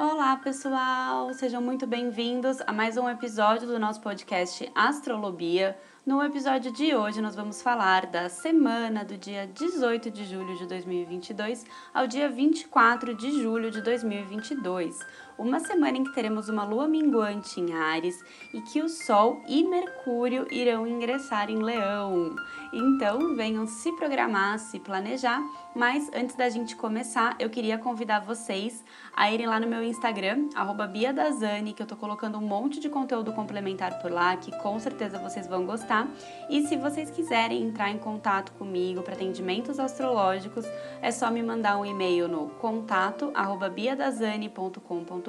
Olá, pessoal! Sejam muito bem-vindos a mais um episódio do nosso podcast Astrolobia. No episódio de hoje, nós vamos falar da semana do dia 18 de julho de 2022 ao dia 24 de julho de 2022 uma semana em que teremos uma lua minguante em Ares e que o Sol e Mercúrio irão ingressar em Leão. Então, venham se programar, se planejar. Mas antes da gente começar, eu queria convidar vocês a irem lá no meu Instagram, @biadazani, que eu tô colocando um monte de conteúdo complementar por lá, que com certeza vocês vão gostar. E se vocês quiserem entrar em contato comigo para atendimentos astrológicos, é só me mandar um e-mail no contato@biadazani.com.br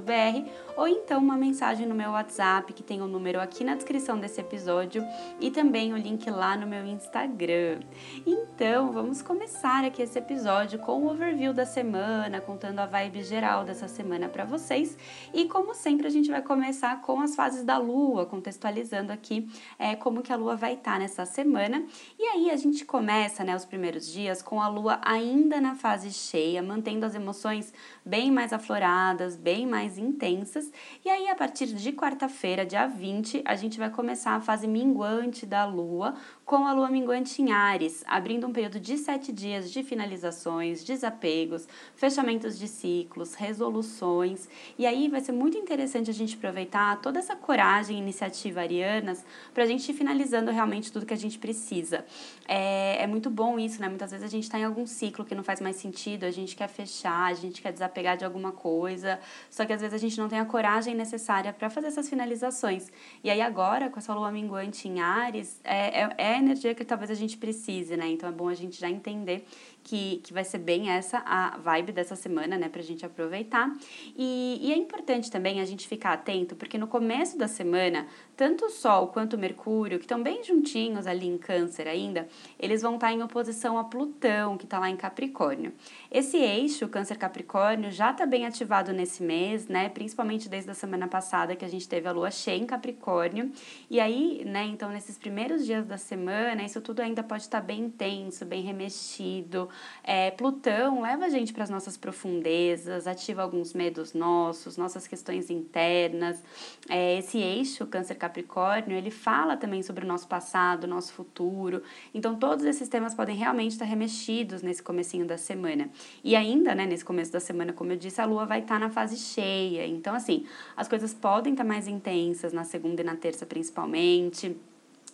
ou então uma mensagem no meu WhatsApp, que tem o um número aqui na descrição desse episódio e também o link lá no meu Instagram. Então, vamos começar aqui esse episódio com o overview da semana, contando a vibe geral dessa semana para vocês. E como sempre, a gente vai começar com as fases da lua, contextualizando aqui é, como que a lua vai estar tá nessa semana. E aí a gente começa, né, os primeiros dias com a lua ainda na fase cheia, mantendo as emoções bem mais afloradas, bem mais mais intensas. E aí, a partir de quarta-feira, dia 20, a gente vai começar a fase minguante da Lua, com a lua minguante em Ares, abrindo um período de sete dias de finalizações, desapegos, fechamentos de ciclos, resoluções. E aí vai ser muito interessante a gente aproveitar toda essa coragem e iniciativa arianas para a gente ir finalizando realmente tudo que a gente precisa. É, é muito bom isso, né? Muitas vezes a gente está em algum ciclo que não faz mais sentido, a gente quer fechar, a gente quer desapegar de alguma coisa, só que às vezes a gente não tem a coragem necessária para fazer essas finalizações. E aí agora, com essa lua minguante em Ares, é, é, é energia que talvez a gente precise, né? Então é bom a gente já entender que, que vai ser bem essa a vibe dessa semana, né, pra gente aproveitar. E, e é importante também a gente ficar atento, porque no começo da semana, tanto o Sol quanto o Mercúrio, que estão bem juntinhos ali em Câncer ainda, eles vão estar em oposição a Plutão, que está lá em Capricórnio. Esse eixo, Câncer-Capricórnio, já está bem ativado nesse mês, né, principalmente desde a semana passada que a gente teve a lua cheia em Capricórnio. E aí, né, então nesses primeiros dias da semana, isso tudo ainda pode estar bem intenso, bem remexido, é, Plutão leva a gente para as nossas profundezas, ativa alguns medos nossos, nossas questões internas. É, esse eixo Câncer-Capricórnio, ele fala também sobre o nosso passado, nosso futuro. Então, todos esses temas podem realmente estar remexidos nesse comecinho da semana. E ainda, né, nesse começo da semana, como eu disse, a Lua vai estar na fase cheia. Então, assim, as coisas podem estar mais intensas na segunda e na terça, principalmente.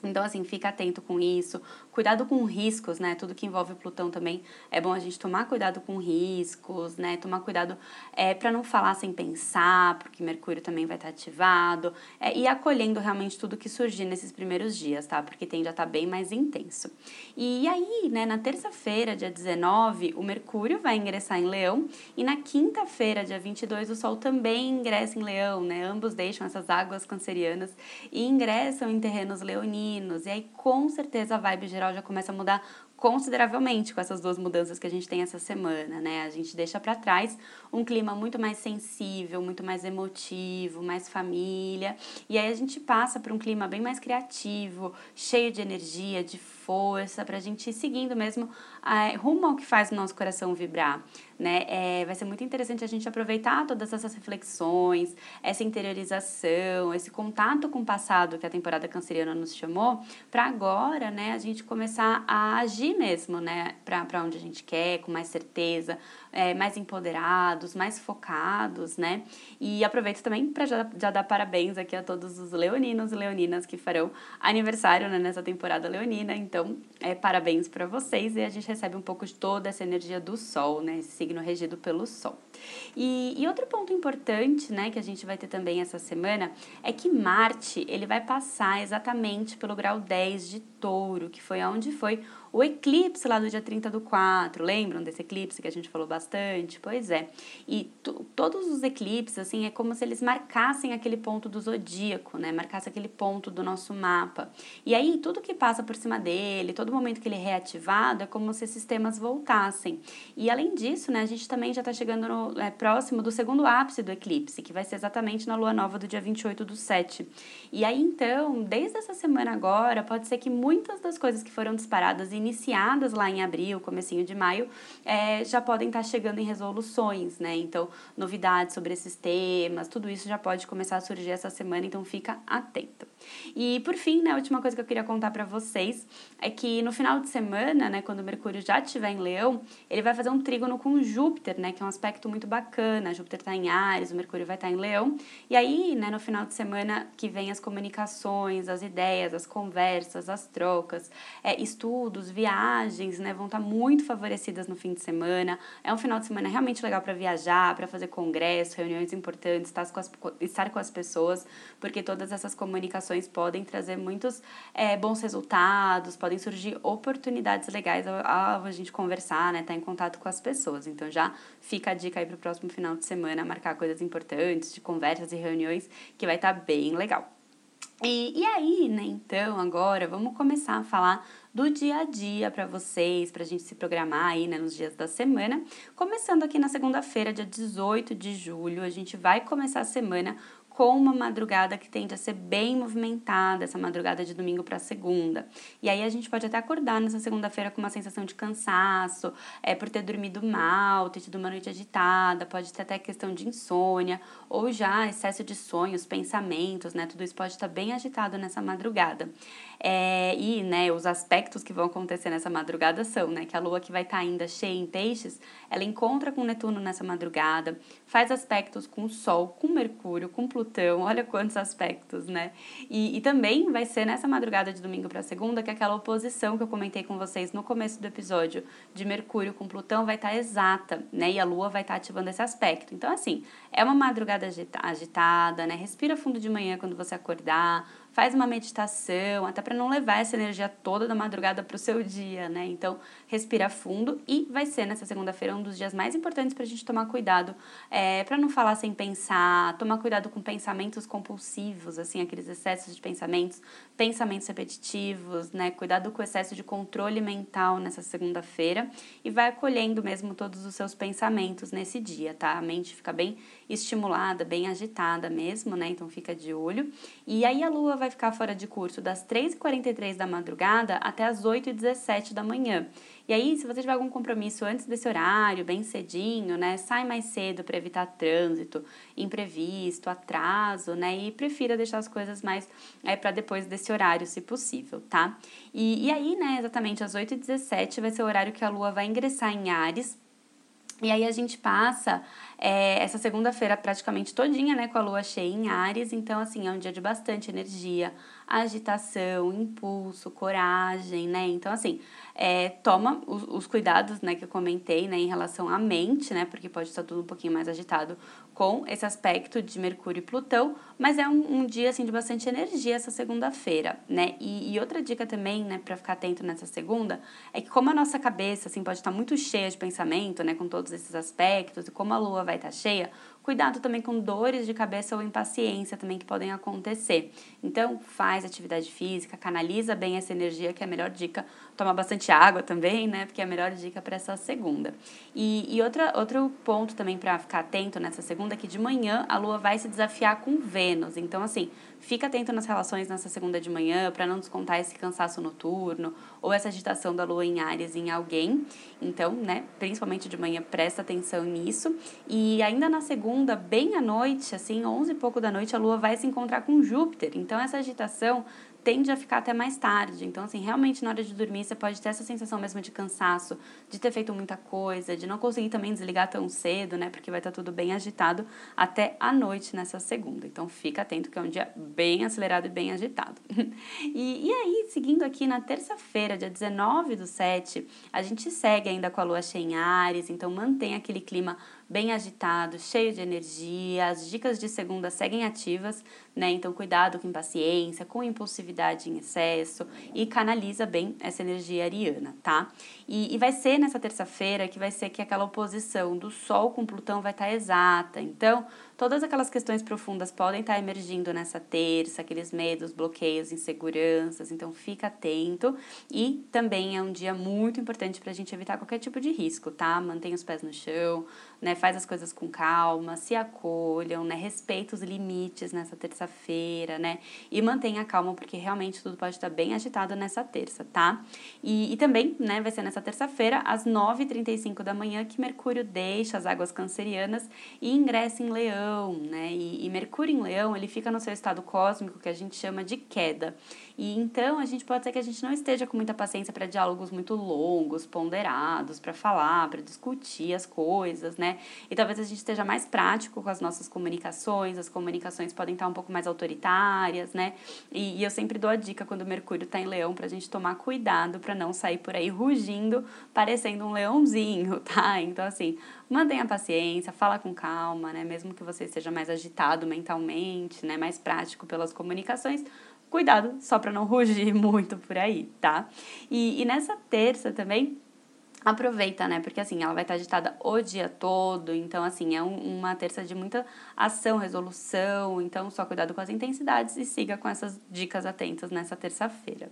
Então, assim, fica atento com isso. Cuidado com riscos, né? Tudo que envolve Plutão também é bom a gente tomar cuidado com riscos, né? Tomar cuidado é, para não falar sem pensar, porque Mercúrio também vai estar ativado. É, e acolhendo realmente tudo que surgir nesses primeiros dias, tá? Porque tende a estar bem mais intenso. E aí, né, na terça-feira, dia 19, o Mercúrio vai ingressar em Leão. E na quinta-feira, dia 22, o Sol também ingressa em Leão, né? Ambos deixam essas águas cancerianas e ingressam em terrenos leoninos e aí com certeza a vibe geral já começa a mudar consideravelmente com essas duas mudanças que a gente tem essa semana, né? A gente deixa para trás um clima muito mais sensível, muito mais emotivo, mais família, e aí a gente passa para um clima bem mais criativo, cheio de energia, de força, para a gente ir seguindo mesmo é, rumo ao que faz o nosso coração vibrar né? É, vai ser muito interessante a gente aproveitar todas essas reflexões, essa interiorização, esse contato com o passado que a temporada canceriana nos chamou, para agora, né, a gente começar a agir mesmo, né, para onde a gente quer, com mais certeza, é, mais empoderados, mais focados, né? E aproveito também para já, já dar parabéns aqui a todos os leoninos e leoninas que farão aniversário né, nessa temporada leonina. Então, é, parabéns para vocês e a gente recebe um pouco de toda essa energia do Sol, né? Esse signo regido pelo Sol. E, e outro ponto importante, né, que a gente vai ter também essa semana é que Marte ele vai passar exatamente pelo grau 10 de Touro, que foi onde foi o eclipse lá do dia 30 do 4, lembram desse eclipse que a gente falou bastante? Pois é. E todos os eclipses, assim, é como se eles marcassem aquele ponto do zodíaco, né? Marcasse aquele ponto do nosso mapa. E aí, tudo que passa por cima dele, todo momento que ele é reativado, é como se esses temas voltassem. E além disso, né, a gente também já está chegando no, é, próximo do segundo ápice do eclipse, que vai ser exatamente na lua nova do dia 28 do 7. E aí, então, desde essa semana agora, pode ser que muitas das coisas que foram disparadas iniciadas lá em abril, comecinho de maio, é, já podem estar tá chegando em resoluções, né? Então, novidades sobre esses temas, tudo isso já pode começar a surgir essa semana, então fica atento. E por fim, né, a última coisa que eu queria contar para vocês é que no final de semana, né, quando o Mercúrio já estiver em Leão, ele vai fazer um trígono com Júpiter, né, que é um aspecto muito bacana. Júpiter está em Ares, o Mercúrio vai estar tá em Leão. E aí, né, no final de semana que vem as comunicações, as ideias, as conversas, as trocas, é, estudos, viagens, né, vão estar tá muito favorecidas no fim de semana. É um final de semana realmente legal para viajar, para fazer congresso, reuniões importantes, estar com, as, estar com as pessoas, porque todas essas comunicações podem trazer muitos é, bons resultados, podem surgir oportunidades legais ao a gente conversar, né? Estar tá em contato com as pessoas. Então já fica a dica aí para o próximo final de semana, marcar coisas importantes, de conversas e reuniões, que vai estar tá bem legal. E, e aí, né, então, agora vamos começar a falar do dia a dia para vocês, para a gente se programar aí, né, nos dias da semana. Começando aqui na segunda-feira, dia 18 de julho, a gente vai começar a semana com uma madrugada que tende a ser bem movimentada, essa madrugada de domingo para segunda. E aí a gente pode até acordar nessa segunda-feira com uma sensação de cansaço, é por ter dormido mal, ter tido uma noite agitada, pode ter até questão de insônia, ou já excesso de sonhos, pensamentos, né? Tudo isso pode estar bem agitado nessa madrugada. É, e né, os aspectos que vão acontecer nessa madrugada são né, que a lua que vai estar tá ainda cheia em peixes, ela encontra com Netuno nessa madrugada, faz aspectos com o Sol, com Mercúrio, com Plutão, olha quantos aspectos, né? E, e também vai ser nessa madrugada de domingo para segunda que aquela oposição que eu comentei com vocês no começo do episódio de Mercúrio com Plutão vai estar tá exata, né? E a Lua vai estar tá ativando esse aspecto. Então, assim, é uma madrugada agitada, né? Respira fundo de manhã quando você acordar faz uma meditação, até para não levar essa energia toda da madrugada para o seu dia, né? Então, respira fundo e vai ser nessa segunda-feira um dos dias mais importantes para a gente tomar cuidado, é, para não falar sem pensar, tomar cuidado com pensamentos compulsivos, assim, aqueles excessos de pensamentos, pensamentos repetitivos, né? Cuidado com o excesso de controle mental nessa segunda-feira e vai acolhendo mesmo todos os seus pensamentos nesse dia, tá? A mente fica bem estimulada, bem agitada mesmo, né? Então fica de olho. E aí a lua vai vai ficar fora de curso das 3h43 da madrugada até as 8h17 da manhã. E aí, se você tiver algum compromisso antes desse horário, bem cedinho, né, sai mais cedo para evitar trânsito, imprevisto, atraso, né, e prefira deixar as coisas mais é, para depois desse horário, se possível, tá? E, e aí, né, exatamente às 8h17 vai ser o horário que a Lua vai ingressar em Ares. E aí a gente passa é, essa segunda-feira praticamente todinha, né, com a lua cheia em Ares, então assim, é um dia de bastante energia, agitação, impulso, coragem, né? Então assim, é, toma os, os, cuidados, né, que eu comentei, né, em relação à mente, né, porque pode estar tudo um pouquinho mais agitado com esse aspecto de Mercúrio e Plutão, mas é um, um dia, assim, de bastante energia essa segunda-feira, né, e, e, outra dica também, né, para ficar atento nessa segunda, é que como a nossa cabeça, assim, pode estar muito cheia de pensamento, né, com todos esses aspectos, e como a lua vai estar cheia, Cuidado também com dores de cabeça ou impaciência também que podem acontecer. Então, faz atividade física, canaliza bem essa energia, que é a melhor dica. Toma bastante água também, né? Porque é a melhor dica para essa segunda. E, e outra, outro ponto também para ficar atento nessa segunda é que de manhã a lua vai se desafiar com Vênus. Então, assim, Fica atento nas relações nessa segunda de manhã para não descontar esse cansaço noturno ou essa agitação da lua em Ares em alguém. Então, né, principalmente de manhã, presta atenção nisso. E ainda na segunda, bem à noite, assim, 11 e pouco da noite, a lua vai se encontrar com Júpiter. Então, essa agitação tende a ficar até mais tarde. Então, assim, realmente na hora de dormir você pode ter essa sensação mesmo de cansaço, de ter feito muita coisa, de não conseguir também desligar tão cedo, né? Porque vai estar tudo bem agitado até a noite nessa segunda. Então, fica atento que é um dia bem acelerado e bem agitado. e, e aí, seguindo aqui na terça-feira, dia 19 do 7, a gente segue ainda com a lua cheia em Ares, então mantém aquele clima bem agitado, cheio de energia. As dicas de segunda seguem ativas, né? Então, cuidado com impaciência, com impulsividade em excesso e canaliza bem essa energia ariana, tá? E, e vai ser nessa terça-feira que vai ser que aquela oposição do Sol com Plutão vai estar tá exata. Então, todas aquelas questões profundas podem estar emergindo nessa terça, aqueles medos, bloqueios, inseguranças, então fica atento. E também é um dia muito importante para a gente evitar qualquer tipo de risco, tá? Mantenha os pés no chão, né? Faz as coisas com calma, se acolham, né? Respeita os limites nessa terça-feira, né? E mantenha calma, porque realmente tudo pode estar bem agitado nessa terça, tá? E, e também, né, vai ser nessa terça-feira, às 9h35 da manhã, que Mercúrio deixa as águas cancerianas e ingressa em Leão, né? E, e Mercúrio em Leão, ele fica no seu estado cósmico, que a gente chama de queda. E então a gente pode ser que a gente não esteja com muita paciência para diálogos muito longos, ponderados, para falar, para discutir as coisas, né? E talvez a gente esteja mais prático com as nossas comunicações, as comunicações podem estar um pouco mais autoritárias, né? E, e eu sempre dou a dica quando o Mercúrio está em Leão para a gente tomar cuidado para não sair por aí rugindo, parecendo um leãozinho, tá? Então, assim, mantenha paciência, fala com calma, né? Mesmo que você esteja mais agitado mentalmente, né? Mais prático pelas comunicações, cuidado só para não rugir muito por aí, tá? E, e nessa terça também aproveita, né? Porque assim, ela vai estar agitada o dia todo, então assim, é um, uma terça de muita ação, resolução, então só cuidado com as intensidades e siga com essas dicas atentas nessa terça-feira.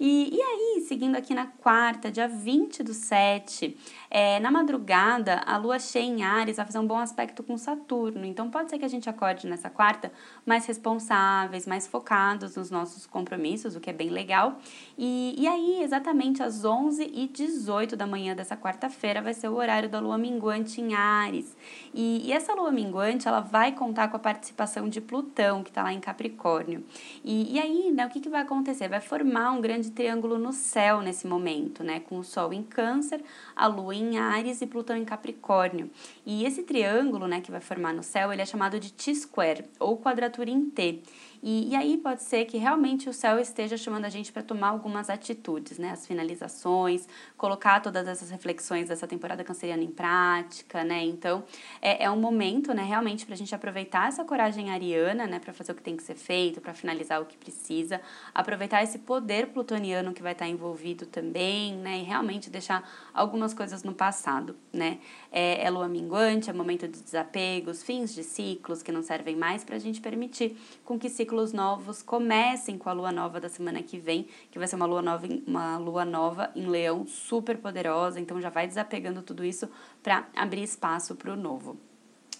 E, e aí, seguindo aqui na quarta, dia 20 do 7, é, na madrugada, a lua cheia em Ares vai fazer um bom aspecto com Saturno, então pode ser que a gente acorde nessa quarta mais responsáveis, mais focados nos nossos compromissos, o que é bem legal. E, e aí, exatamente às 11 e 18 da manhã dessa quarta-feira vai ser o horário da lua minguante em Ares. E, e essa lua minguante, ela vai contar com a participação de Plutão, que está lá em Capricórnio. E, e aí, né, o que, que vai acontecer? Vai formar um grande triângulo no céu nesse momento, né? Com o Sol em Câncer, a Lua em Ares e Plutão em Capricórnio. E esse triângulo, né, que vai formar no céu, ele é chamado de T-square, ou quadratura em T. E, e aí pode ser que realmente o céu esteja chamando a gente para tomar algumas atitudes, né? As finalizações, colocar todas essas reflexões dessa temporada canceriana em prática, né? Então, é, é um momento, né, realmente para a gente aproveitar essa coragem ariana, né, para fazer o que tem que ser feito, para finalizar o que precisa, aproveitar esse poder plutoniano que vai estar envolvido também, né? E realmente deixar algumas coisas no passado, né? É, é lua minguante, é momento de desapegos, fins de ciclos que não servem mais para a gente permitir com que ciclos ciclos novos comecem com a lua nova da semana que vem, que vai ser uma lua nova, uma lua nova em Leão super poderosa, então já vai desapegando tudo isso para abrir espaço para o novo.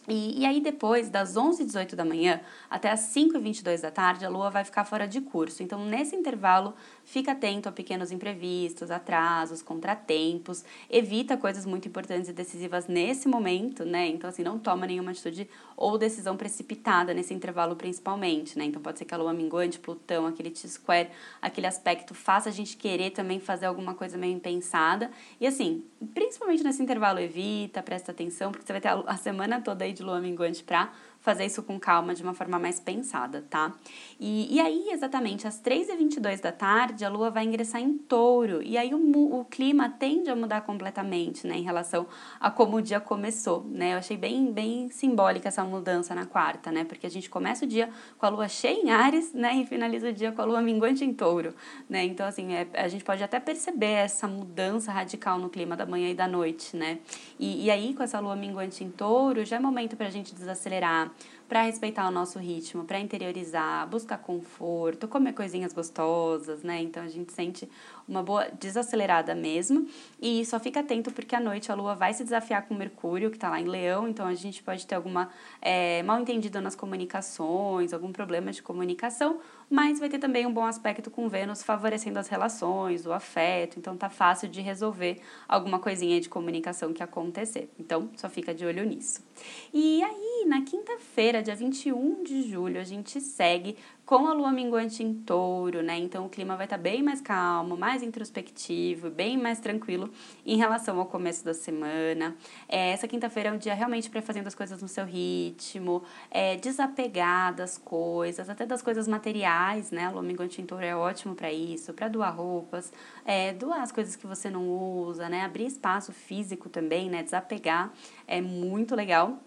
E, e aí depois, das 11h18 da manhã até as 5h22 da tarde, a Lua vai ficar fora de curso. Então, nesse intervalo, fica atento a pequenos imprevistos, atrasos, contratempos. Evita coisas muito importantes e decisivas nesse momento, né? Então, assim, não toma nenhuma atitude ou decisão precipitada nesse intervalo principalmente, né? Então, pode ser que a Lua minguante, Plutão, aquele T-square, aquele aspecto faça a gente querer também fazer alguma coisa meio impensada. E, assim, principalmente nesse intervalo, evita, presta atenção, porque você vai ter a semana toda aí de lua minguante para fazer isso com calma, de uma forma mais pensada, tá? E, e aí, exatamente, às 3h22 da tarde, a Lua vai ingressar em touro, e aí o, o clima tende a mudar completamente, né, em relação a como o dia começou, né? Eu achei bem, bem simbólica essa mudança na quarta, né? Porque a gente começa o dia com a Lua cheia em Ares, né, e finaliza o dia com a Lua minguante em touro, né? Então, assim, é, a gente pode até perceber essa mudança radical no clima da manhã e da noite, né? E, e aí, com essa Lua minguante em touro, já é momento para a gente desacelerar, para respeitar o nosso ritmo, para interiorizar, buscar conforto, comer coisinhas gostosas, né? Então a gente sente uma boa desacelerada mesmo. E só fica atento porque à noite a Lua vai se desafiar com Mercúrio, que está lá em Leão, então a gente pode ter alguma é, mal entendido nas comunicações, algum problema de comunicação, mas vai ter também um bom aspecto com Vênus favorecendo as relações, o afeto, então tá fácil de resolver alguma coisinha de comunicação que acontecer. Então só fica de olho nisso. E aí, na quinta-feira, dia 21 de julho, a gente segue com a lua minguante em touro, né? Então o clima vai estar tá bem mais calmo, mais introspectivo, bem mais tranquilo em relação ao começo da semana. É, essa quinta-feira é um dia realmente para fazendo as coisas no seu ritmo, é, desapegar das coisas, até das coisas materiais, né? A lua minguante em touro é ótimo para isso, para doar roupas, é, doar as coisas que você não usa, né? Abrir espaço físico também, né? Desapegar é muito legal.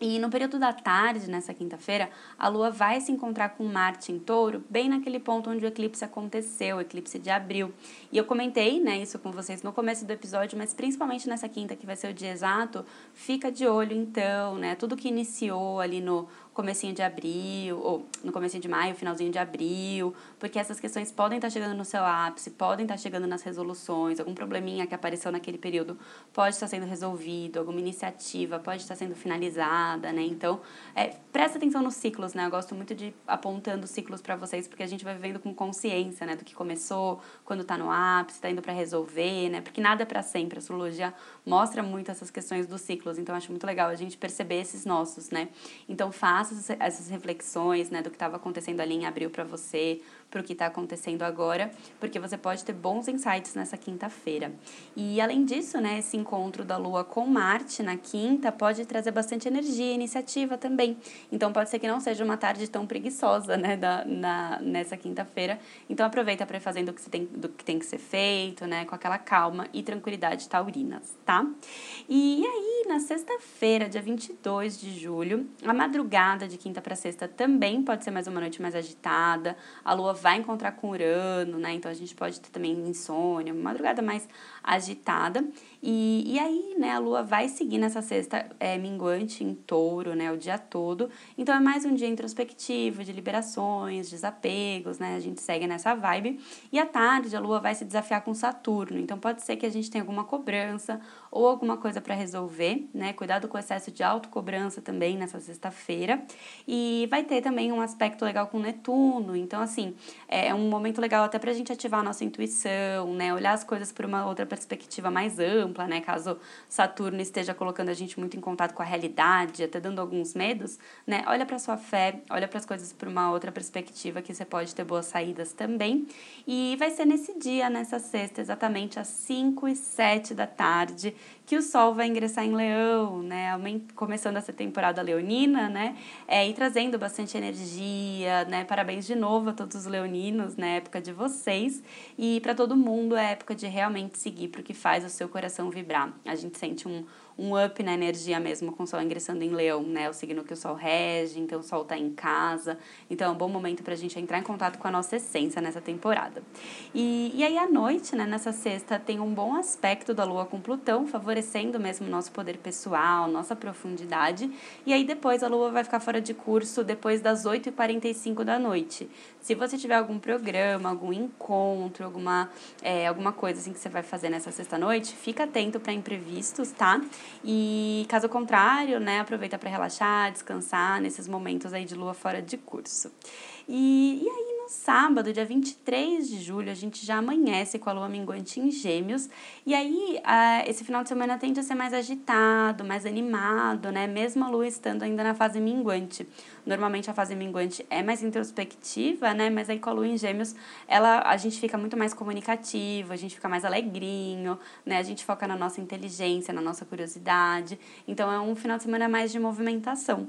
E no período da tarde, nessa quinta-feira, a Lua vai se encontrar com Marte em touro, bem naquele ponto onde o eclipse aconteceu, o eclipse de abril. E eu comentei né, isso com vocês no começo do episódio, mas principalmente nessa quinta, que vai ser o dia exato, fica de olho então, né? Tudo que iniciou ali no comecinho de abril, ou no comecinho de maio, finalzinho de abril, porque essas questões podem estar chegando no seu ápice, podem estar chegando nas resoluções, algum probleminha que apareceu naquele período pode estar sendo resolvido, alguma iniciativa pode estar sendo finalizada, né? Então, é, presta atenção nos ciclos, né? Eu gosto muito de apontando ciclos para vocês, porque a gente vai vivendo com consciência, né, do que começou, quando tá no ápice, tá indo para resolver, né? Porque nada é para sempre. A astrologia mostra muito essas questões dos ciclos, então acho muito legal a gente perceber esses nossos, né? Então, faça faça essas reflexões, né, do que estava acontecendo ali em abril para você, para o que está acontecendo agora, porque você pode ter bons insights nessa quinta-feira. E além disso, né, esse encontro da Lua com Marte na quinta pode trazer bastante energia e iniciativa também. Então pode ser que não seja uma tarde tão preguiçosa, né, da, na, nessa quinta-feira. Então aproveita para fazendo o que, você tem, do que tem que ser feito, né, com aquela calma e tranquilidade taurinas, tá? E aí, na sexta-feira, dia 22 de julho, a madrugada de quinta para sexta também pode ser mais uma noite mais agitada. A lua vai encontrar com Urano, né? Então a gente pode ter também insônia, uma madrugada mais agitada. E, e aí, né, a lua vai seguir nessa sexta é, minguante em touro, né, o dia todo. Então é mais um dia introspectivo, de liberações, desapegos, né? A gente segue nessa vibe. E à tarde a lua vai se desafiar com Saturno. Então pode ser que a gente tenha alguma cobrança ou alguma coisa para resolver, né? Cuidado com o excesso de autocobrança também nessa sexta-feira. E vai ter também um aspecto legal com Netuno. Então, assim, é um momento legal até para a gente ativar a nossa intuição, né? Olhar as coisas por uma outra perspectiva mais ampla, né? Caso Saturno esteja colocando a gente muito em contato com a realidade, até dando alguns medos, né? Olha para sua fé, olha para as coisas por uma outra perspectiva que você pode ter boas saídas também. E vai ser nesse dia, nessa sexta, exatamente às 5 e 7 da tarde, que o Sol vai ingressar em Leão, né? Começando essa temporada leonina, né? É, e trazendo bastante energia, né? Parabéns de novo a todos os leoninos na né? época de vocês. E para todo mundo é época de realmente seguir para o que faz o seu coração vibrar. A gente sente um, um up na energia mesmo com o Sol ingressando em Leão, né? O signo que o Sol rege, então o Sol está em casa. Então é um bom momento para a gente entrar em contato com a nossa essência nessa temporada. E, e aí à noite, né, nessa sexta, tem um bom aspecto da Lua com Plutão, favorecendo mesmo o nosso poder pessoal, nossa profundidade. E aí depois a Lua vai ficar fora de curso depois das 8h45 da noite. Se você tiver algum programa, algum encontro, alguma, é, alguma coisa assim que você vai fazer nessa sexta-noite, fica atento para imprevistos, tá? E caso contrário, né, aproveita para relaxar, descansar nesses momentos aí de lua fora de curso. E, e aí, no sábado, dia 23 de julho, a gente já amanhece com a lua minguante em Gêmeos. E aí, uh, esse final de semana tende a ser mais agitado, mais animado, né? Mesmo a lua estando ainda na fase minguante. Normalmente a fase minguante é mais introspectiva, né? Mas aí com a lua em Gêmeos, ela, a gente fica muito mais comunicativo, a gente fica mais alegrinho, né? A gente foca na nossa inteligência, na nossa curiosidade. Então é um final de semana mais de movimentação.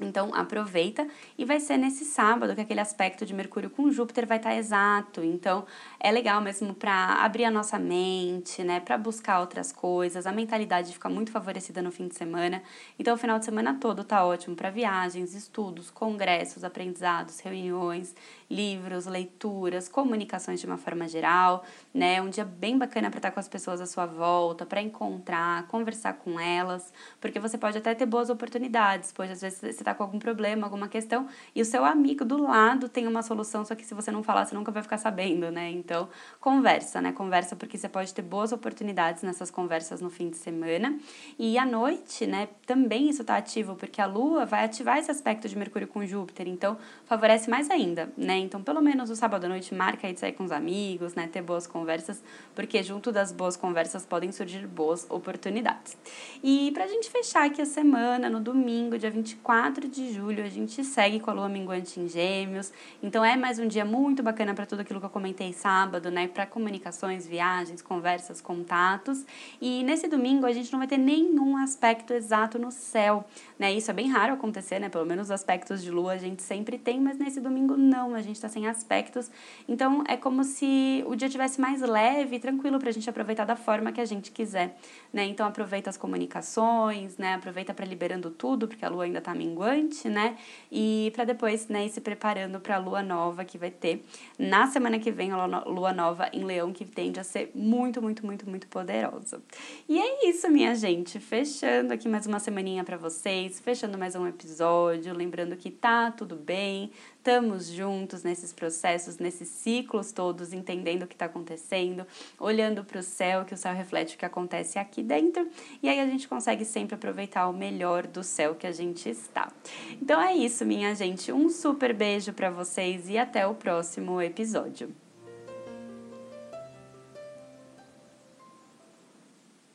Então aproveita e vai ser nesse sábado que aquele aspecto de Mercúrio com Júpiter vai estar exato. Então é legal mesmo para abrir a nossa mente, né, para buscar outras coisas. A mentalidade fica muito favorecida no fim de semana. Então o final de semana todo tá ótimo para viagens, estudos, congressos, aprendizados, reuniões, livros, leituras, comunicações de uma forma geral, né? Um dia bem bacana para estar com as pessoas à sua volta, para encontrar, conversar com elas, porque você pode até ter boas oportunidades, pois às vezes você está com algum problema, alguma questão, e o seu amigo do lado tem uma solução, só que se você não falar, você nunca vai ficar sabendo, né? Então, conversa, né? Conversa porque você pode ter boas oportunidades nessas conversas no fim de semana. E à noite, né, também isso está ativo, porque a Lua vai ativar esse aspecto de Mercúrio com Júpiter, então favorece mais ainda, né? Então, pelo menos o sábado à noite, marca aí de sair com os amigos, né? Ter boas conversas, porque junto das boas conversas podem surgir boas oportunidades. E pra gente fechar aqui a semana, no domingo, dia 24 4 de julho a gente segue com a lua minguante em Gêmeos. Então é mais um dia muito bacana para tudo aquilo que eu comentei sábado, né? Para comunicações, viagens, conversas, contatos. E nesse domingo a gente não vai ter nenhum aspecto exato no céu, né? Isso é bem raro acontecer, né? Pelo menos aspectos de lua a gente sempre tem, mas nesse domingo não, a gente está sem aspectos. Então é como se o dia tivesse mais leve e tranquilo para a gente aproveitar da forma que a gente quiser, né? Então aproveita as comunicações, né? Aproveita para liberando tudo, porque a lua ainda está né? E para depois, né, ir se preparando para a lua nova que vai ter na semana que vem, a lua nova em Leão, que tende a ser muito, muito, muito, muito poderosa. E é isso, minha gente. Fechando aqui mais uma semaninha para vocês, fechando mais um episódio, lembrando que tá tudo bem, estamos juntos nesses processos, nesses ciclos todos, entendendo o que está acontecendo, olhando para o céu, que o céu reflete o que acontece aqui dentro, e aí a gente consegue sempre aproveitar o melhor do céu que a gente está. Então é isso, minha gente. Um super beijo para vocês e até o próximo episódio.